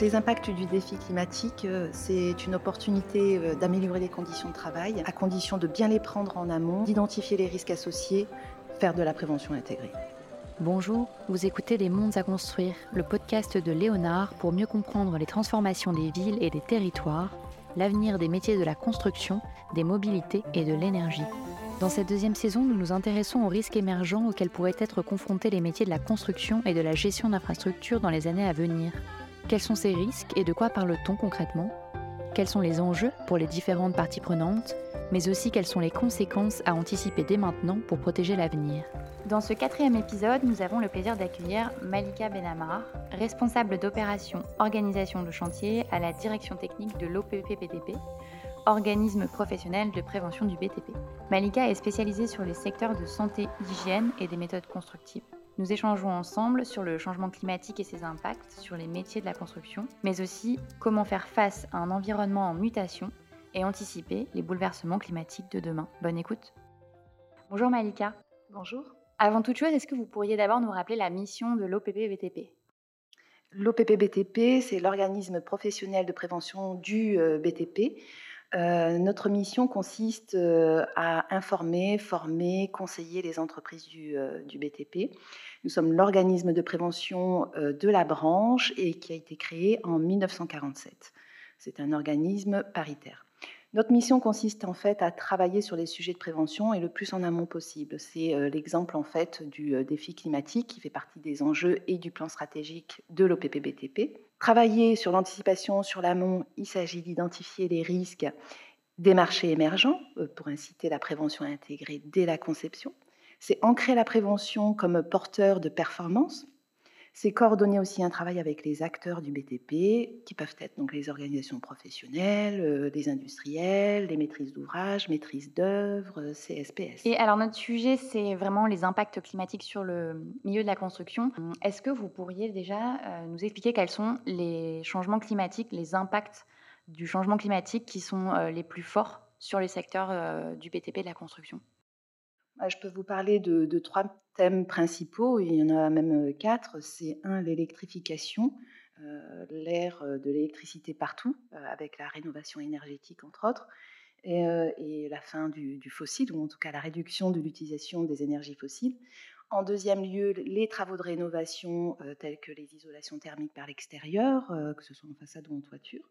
Les impacts du défi climatique, euh, c'est une opportunité euh, d'améliorer les conditions de travail, à condition de bien les prendre en amont, d'identifier les risques associés, faire de la prévention intégrée. Bonjour, vous écoutez Les Mondes à construire, le podcast de Léonard pour mieux comprendre les transformations des villes et des territoires, l'avenir des métiers de la construction, des mobilités et de l'énergie. Dans cette deuxième saison, nous nous intéressons aux risques émergents auxquels pourraient être confrontés les métiers de la construction et de la gestion d'infrastructures dans les années à venir. Quels sont ces risques et de quoi parle-t-on concrètement? Quels sont les enjeux pour les différentes parties prenantes Mais aussi quelles sont les conséquences à anticiper dès maintenant pour protéger l'avenir? Dans ce quatrième épisode, nous avons le plaisir d'accueillir Malika Benamar, responsable d'opération organisation de chantier à la direction technique de l'OPP-BTP, organisme professionnel de prévention du BTP. Malika est spécialisée sur les secteurs de santé, d'hygiène et des méthodes constructives. Nous échangeons ensemble sur le changement climatique et ses impacts sur les métiers de la construction, mais aussi comment faire face à un environnement en mutation et anticiper les bouleversements climatiques de demain. Bonne écoute. Bonjour Malika. Bonjour. Avant toute chose, est-ce que vous pourriez d'abord nous rappeler la mission de l'OPP-BTP L'OPP-BTP, c'est l'organisme professionnel de prévention du euh, BTP. Euh, notre mission consiste euh, à informer, former, conseiller les entreprises du, euh, du BTP. Nous sommes l'organisme de prévention de la branche et qui a été créé en 1947. C'est un organisme paritaire. Notre mission consiste en fait à travailler sur les sujets de prévention et le plus en amont possible. C'est l'exemple en fait du défi climatique qui fait partie des enjeux et du plan stratégique de l'OPP-BTP. Travailler sur l'anticipation, sur l'amont, il s'agit d'identifier les risques des marchés émergents pour inciter la prévention intégrée dès la conception. C'est ancrer la prévention comme porteur de performance c'est coordonner aussi un travail avec les acteurs du BTP, qui peuvent être donc les organisations professionnelles, euh, les industriels, les maîtrises d'ouvrage, maîtrises d'œuvre, euh, CSPS. Et alors notre sujet, c'est vraiment les impacts climatiques sur le milieu de la construction. Est-ce que vous pourriez déjà euh, nous expliquer quels sont les changements climatiques, les impacts du changement climatique qui sont les plus forts sur les secteurs du BTP de la construction? Je peux vous parler de, trois thèmes principaux, il y en a même euh, quatre. C'est un, l'électrification, euh, l'ère euh, de l'électricité partout, avec la rénovation énergétique entre autres, et, la fin du, fossile, ou en tout cas la réduction de l'utilisation des énergies fossiles. En deuxième lieu, les travaux de rénovation tels que les isolations thermiques par l'extérieur, que ce soit en façade ou en toiture.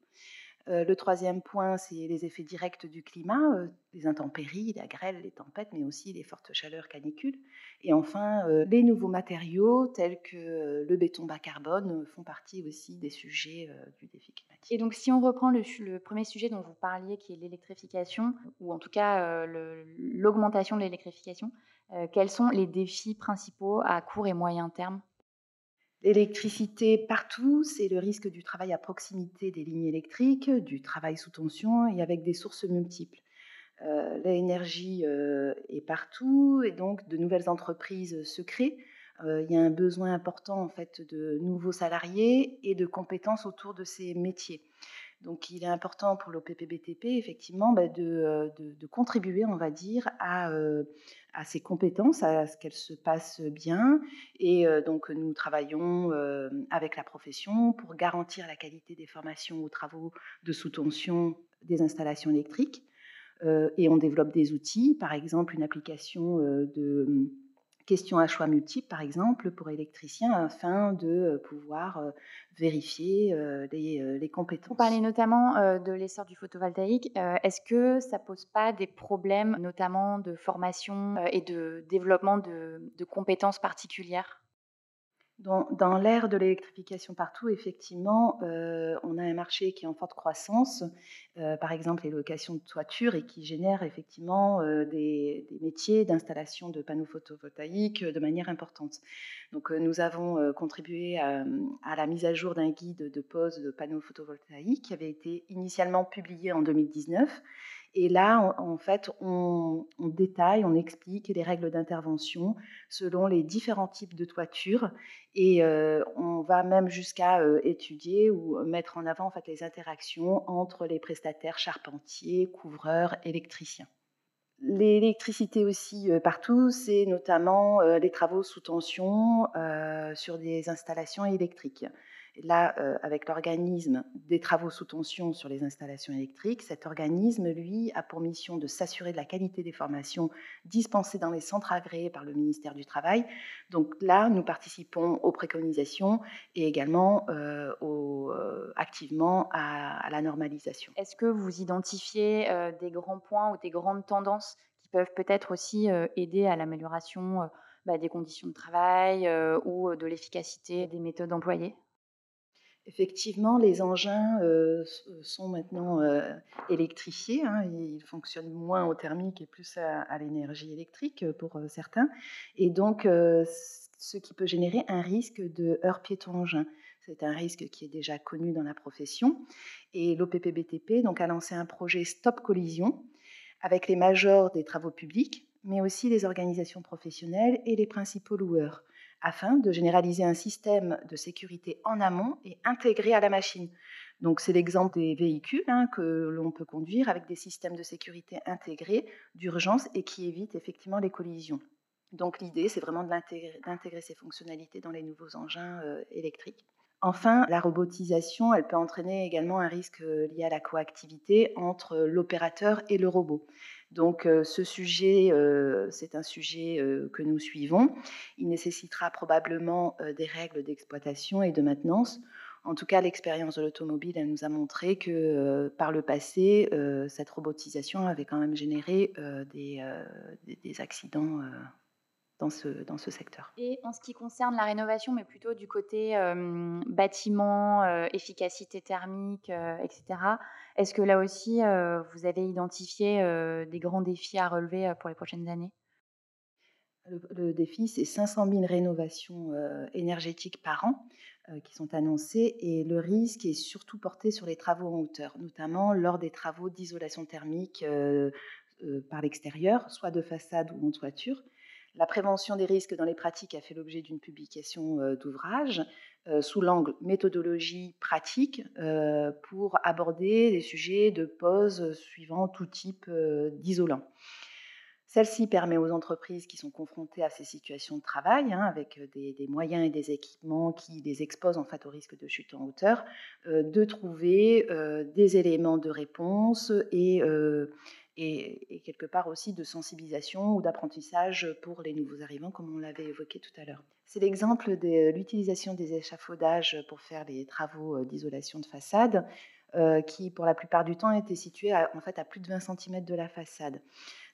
Le troisième point, c'est les effets directs du climat, les intempéries, la grêle, les tempêtes, mais aussi les fortes chaleurs canicules. Et enfin, les nouveaux matériaux tels que le béton bas carbone font partie aussi des sujets du défi climatique. Et donc, si on reprend le, premier sujet dont vous parliez, qui est l'électrification, ou en tout cas l'augmentation de l'électrification, quels sont les défis principaux à court et moyen terme? L'électricité partout, c'est le risque du travail à proximité des lignes électriques, du travail sous tension et avec des sources multiples. Euh, l'énergie euh, est partout et donc de nouvelles entreprises se créent. Euh, il y a un besoin important en fait de nouveaux salariés et de compétences autour de ces métiers. Donc il est important pour l'OPPBTP, effectivement, bah, euh, de, contribuer, on va dire, à, euh, à ces compétences, à ce qu'elles se passent bien. Et euh, donc nous travaillons avec la profession pour garantir la qualité des formations aux travaux de sous-tension des installations électriques. et on développe des outils, par exemple une application de questions à choix multiples, par exemple, pour électriciens, afin de euh, pouvoir euh, vérifier euh, les, compétences. Vous parlez notamment de l'essor du photovoltaïque. Est-ce que ça pose pas des problèmes, notamment de formation et de développement de compétences particulières? Dans, l'ère de l'électrification partout, effectivement, euh, on a un marché qui est en forte croissance, euh, par exemple les locations de toiture, et qui génère effectivement euh, des, métiers d'installation de panneaux photovoltaïques de manière importante. Donc nous avons contribué à, à, la mise à jour d'un guide de pose de panneaux photovoltaïques qui avait été initialement publié en 2019 et là, en, fait, on, détaille, on explique les règles d'intervention selon les différents types de toitures. Et euh, on va même jusqu'à euh, étudier ou mettre en avant en fait, les interactions entre les prestataires charpentiers, couvreurs, électriciens. L'électricité aussi euh, partout, c'est notamment les travaux sous tension sur des installations électriques. Là, euh, avec l'organisme des travaux sous tension sur les installations électriques, cet organisme, lui, a pour mission de s'assurer de la qualité des formations dispensées dans les centres agréés par le ministère du Travail. Donc là, nous participons aux préconisations et également euh, euh, activement à, la normalisation. Est-ce que vous identifiez des grands points ou des grandes tendances qui peuvent peut-être aussi aider à l'amélioration bah, des conditions de travail ou de l'efficacité des méthodes employées? Effectivement, les engins euh, sont maintenant euh, électrifiés. Hein, ils fonctionnent moins au thermique et plus à, l'énergie électrique euh, pour certains. Et donc, ce qui peut générer un risque de heurt piéton-engin. C'est un risque qui est déjà connu dans la profession. Et l'OPPBTP donc, a lancé un projet Stop Collision avec les majors des travaux publics, mais aussi les organisations professionnelles et les principaux loueurs afin de généraliser un système de sécurité en amont et intégré à la machine. Donc c'est l'exemple des véhicules hein, que l'on peut conduire avec des systèmes de sécurité intégrés d'urgence et qui évitent effectivement les collisions. Donc l'idée, c'est vraiment d'intégrer ces fonctionnalités dans les nouveaux engins euh, électriques. Enfin, la robotisation, elle peut entraîner également un risque euh, lié à la coactivité entre l'opérateur et le robot. Donc euh, ce sujet, euh, c'est un sujet que nous suivons. Il nécessitera probablement des règles d'exploitation et de maintenance. En tout cas, l'expérience de l'automobile, elle nous a montré que par le passé, cette robotisation avait quand même généré des, accidents dans ce, dans ce secteur. Et en ce qui concerne la rénovation, mais plutôt du côté bâtiment, efficacité thermique, etc., est-ce que là aussi, vous avez identifié des grands défis à relever pour les prochaines années? Le, défi, c'est 500 000 rénovations énergétiques par an qui sont annoncées et le risque est surtout porté sur les travaux en hauteur, notamment lors des travaux d'isolation thermique par l'extérieur, soit de façade ou en toiture. La prévention des risques dans les pratiques a fait l'objet d'une publication euh, d'ouvrage euh, sous l'angle méthodologie pratique euh, pour aborder des sujets de pose suivant tout type d'isolant. Celle-ci permet aux entreprises qui sont confrontées à ces situations de travail, hein, avec des, moyens et des équipements qui les exposent en au risque de chute en hauteur, de trouver des éléments de réponse et et, quelque part aussi de sensibilisation ou d'apprentissage pour les nouveaux arrivants, comme on l'avait évoqué tout à l'heure. C'est l'exemple de l'utilisation des échafaudages pour faire les travaux euh, d'isolation de façade, euh, qui pour la plupart du temps étaient situés en fait à plus de 20 cm de la façade.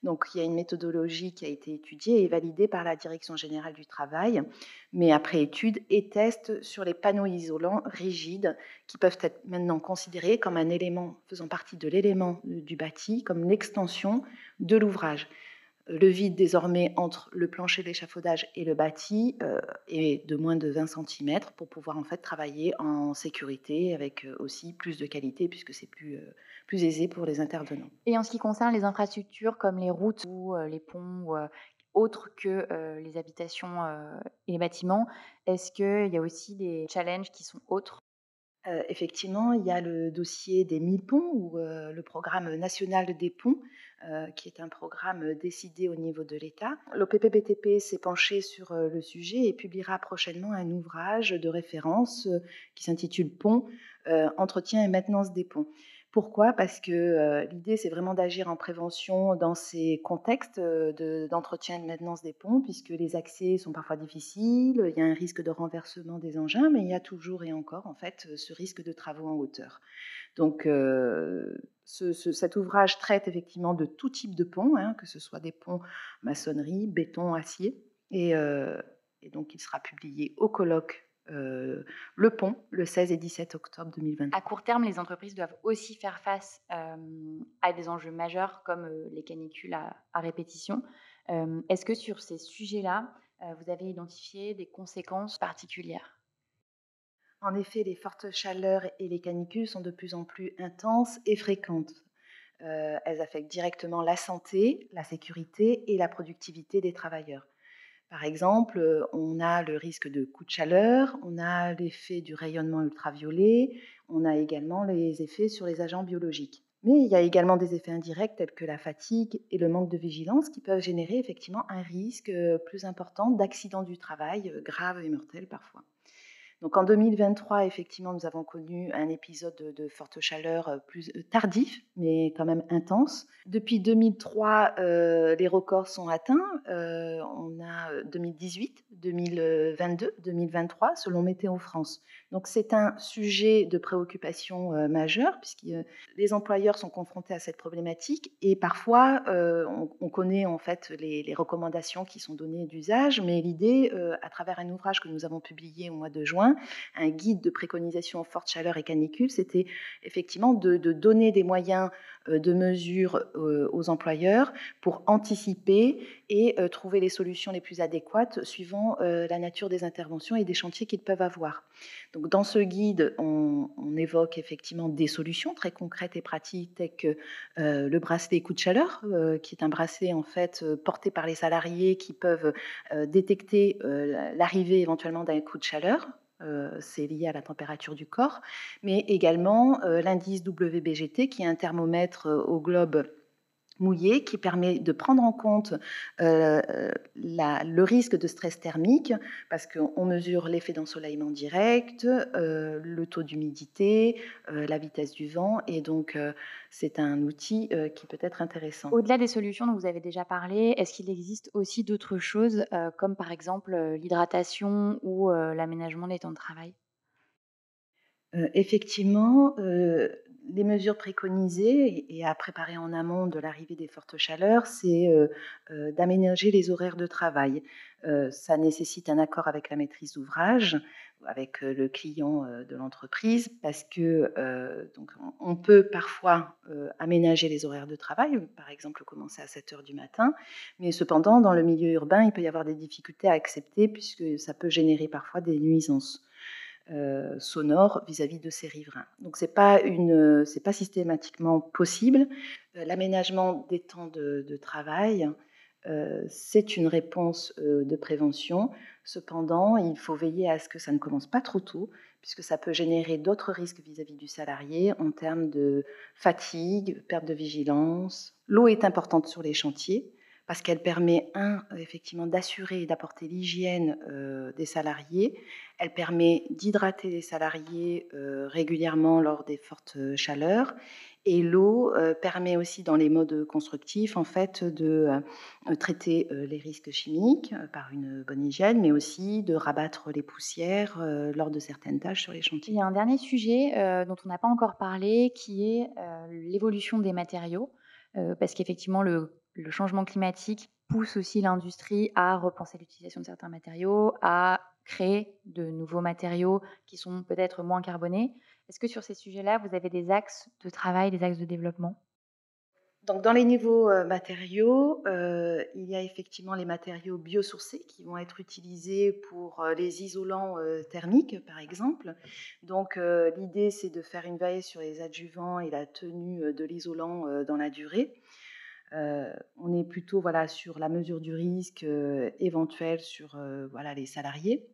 Donc il y a une méthodologie qui a été étudiée et validée par la Direction générale du travail, mais après étude et test sur les panneaux isolants rigides qui peuvent être maintenant considérés comme un élément faisant partie de l'élément du bâti, comme l'extension de l'ouvrage. Le vide désormais entre le plancher d'échafaudage et le bâti euh, est de moins de 20 cm pour pouvoir en fait travailler en sécurité avec euh, aussi plus de qualité puisque c'est plus, euh, plus aisé pour les intervenants. Et en ce qui concerne les infrastructures comme les routes ou les ponts autres que les habitations et les bâtiments, est-ce qu'il y a aussi des challenges qui sont autres effectivement, il y a le dossier des 1000 ponts ou le programme national des ponts, qui est un programme décidé au niveau de l'État. L'OPPBTP s'est penché sur le sujet et publiera prochainement un ouvrage de référence qui s'intitule Ponts, entretien et maintenance des ponts. Pourquoi? Parce que euh, l'idée, c'est vraiment d'agir en prévention dans ces contextes euh, d'entretien et de maintenance des ponts, puisque les accès sont parfois difficiles, il y a un risque de renversement des engins, mais il y a toujours et encore, en fait, ce risque de travaux en hauteur. Donc, euh, cet ouvrage traite effectivement de tout type de ponts, hein, que ce soit des ponts maçonnerie, béton, acier, et donc il sera publié au colloque euh, le pont le 16 et 17 octobre 2020. À court terme, les entreprises doivent aussi faire face euh, à des enjeux majeurs comme euh, les canicules à, répétition. Est-ce que sur ces sujets-là, vous avez identifié des conséquences particulières? En effet, les fortes chaleurs et les canicules sont de plus en plus intenses et fréquentes. elles affectent directement la santé, la sécurité et la productivité des travailleurs. Par exemple, on a le risque de coups de chaleur, on a l'effet du rayonnement ultraviolet, on a également les effets sur les agents biologiques. Mais il y a également des effets indirects tels que la fatigue et le manque de vigilance qui peuvent générer effectivement un risque euh, plus important d'accident du travail, euh, grave et mortel parfois. Donc en 2023, effectivement, nous avons connu un épisode de, forte chaleur euh, plus euh, tardif, mais quand même intense. Depuis 2003, euh, les records sont atteints. on a 2018, 2022, 2023, selon Météo France. Donc c'est un sujet de préoccupation majeure, puisque les employeurs sont confrontés à cette problématique et parfois on, connaît en fait les, recommandations qui sont données d'usage, mais l'idée, à travers un ouvrage que nous avons publié au mois de juin, un guide de préconisation en forte chaleur et canicule, c'était effectivement de, donner des moyens euh, de mesure euh, aux employeurs pour anticiper et euh, trouver les solutions les plus adéquates suivant la nature des interventions et des chantiers qu'ils peuvent avoir. Donc, dans ce guide, on, évoque effectivement des solutions très concrètes et pratiques, telles que le bracelet coup de chaleur, qui est un bracelet en fait porté par les salariés qui peuvent détecter l'arrivée éventuellement d'un coup de chaleur c'est lié à la température du corps, mais également euh, l'indice WBGT, qui est un thermomètre euh, au globe mouillé qui permet de prendre en compte euh, le risque de stress thermique parce qu'on mesure l'effet d'ensoleillement direct, euh, le taux d'humidité, euh, la vitesse du vent et donc c'est un outil qui peut être intéressant. Au-delà des solutions dont vous avez déjà parlé, est-ce qu'il existe aussi d'autres choses comme par exemple l'hydratation ou l'aménagement des temps de travail? Effectivement, les mesures préconisées et à préparer en amont de l'arrivée des fortes chaleurs, c'est euh, euh, d'aménager les horaires de travail. Euh, ça nécessite un accord avec la maîtrise d'ouvrage, avec le client de l'entreprise, parce que donc on peut parfois aménager les horaires de travail, par exemple commencer à 7 heures du matin, mais cependant dans le milieu urbain, il peut y avoir des difficultés à accepter puisque ça peut générer parfois des nuisances. Euh, sonore vis-à-vis de ces riverains. Donc c'est pas une, c'est pas systématiquement possible. Euh, l'aménagement des temps de, travail, euh, c'est une réponse de prévention. Cependant, il faut veiller à ce que ça ne commence pas trop tôt, puisque ça peut générer d'autres risques vis-à-vis -vis du salarié en termes de fatigue, perte de vigilance. L'eau est importante sur les chantiers parce qu'elle permet, un, effectivement, d'assurer et d'apporter l'hygiène euh, des salariés. Elle permet d'hydrater les salariés euh, régulièrement lors des fortes chaleurs. Et l'eau euh, permet aussi, dans les modes constructifs, en fait, de traiter les risques chimiques par une bonne hygiène, mais aussi de rabattre les poussières lors de certaines tâches sur les chantiers. Il y a un dernier sujet dont on n'a pas encore parlé, qui est l'évolution des matériaux, parce qu'effectivement, le le changement climatique pousse aussi l'industrie à repenser l'utilisation de certains matériaux, à créer de nouveaux matériaux qui sont peut-être moins carbonés. Est-ce que sur ces sujets-là, vous avez des axes de travail, des axes de développement? Donc, dans les nouveaux euh, matériaux, euh, il y a effectivement les matériaux biosourcés qui vont être utilisés pour euh, les isolants thermiques, par exemple. Donc, l'idée, c'est de faire une veille sur les adjuvants et la tenue de l'isolant dans la durée. Euh, on est plutôt voilà, sur la mesure du risque euh, éventuel sur euh, voilà, les salariés.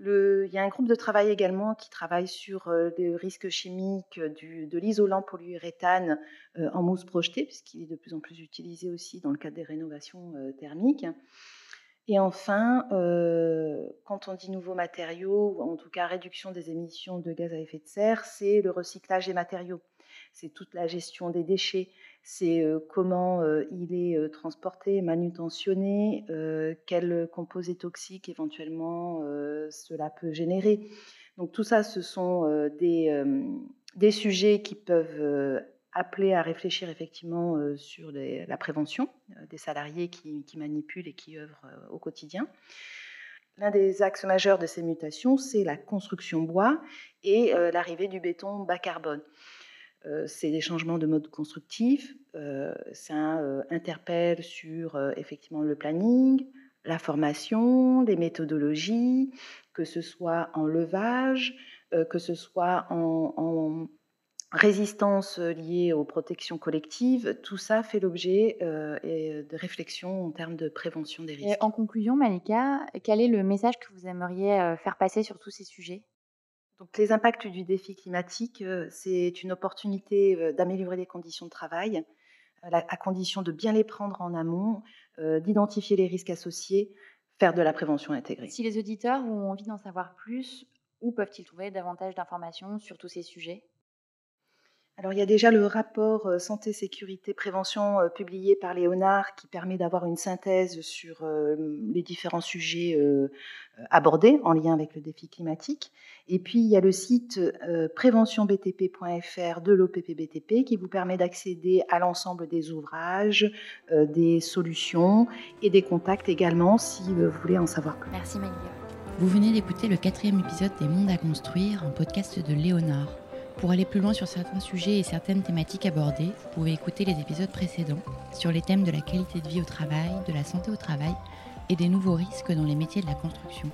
il y a un groupe de travail également qui travaille sur les risques chimiques de l'isolant polyuréthane en mousse projetée, puisqu'il est de plus en plus utilisé aussi dans le cadre des rénovations thermiques. Et enfin, quand on dit nouveaux matériaux, en tout cas réduction des émissions de gaz à effet de serre, c'est le recyclage des matériaux. C'est toute la gestion des déchets, c'est comment il est transporté, manutentionné, quels composés toxiques éventuellement cela peut générer. Donc tout ça, ce sont des, des sujets qui peuvent appeler à réfléchir effectivement sur la prévention des salariés qui, qui, manipulent et qui œuvrent au quotidien. L'un des axes majeurs de ces mutations, c'est la construction bois et l'arrivée du béton bas carbone. Euh, c'est des changements de mode constructif. Euh, ça euh, interpelle sur effectivement le planning, la formation, les méthodologies, que ce soit en levage, que ce soit en, résistance liée aux protections collectives, tout ça fait l'objet de réflexions en termes de prévention des risques. en conclusion, Malika, quel est le message que vous aimeriez faire passer sur tous ces sujets? Donc, les impacts du défi climatique, euh, c'est une opportunité euh, d'améliorer les conditions de travail, euh, à condition de bien les prendre en amont, d'identifier les risques associés, faire de la prévention intégrée. Si les auditeurs ont envie d'en savoir plus, Où peuvent-ils trouver davantage d'informations sur tous ces sujets? Alors il y a déjà le rapport euh, santé, sécurité, prévention euh, publié par Léonard qui permet d'avoir une synthèse sur euh, les différents sujets abordés en lien avec le défi climatique. Et puis il y a le site préventionbtp.fr de l'OPPBTP qui vous permet d'accéder à l'ensemble des ouvrages, des solutions et des contacts également si vous voulez en savoir plus. Merci Maïlia. Vous venez d'écouter le quatrième épisode des Mondes à construire, un podcast de Léonard. Pour aller plus loin sur certains sujets et certaines thématiques abordées, vous pouvez écouter les épisodes précédents sur les thèmes de la qualité de vie au travail, de la santé au travail et des nouveaux risques dans les métiers de la construction.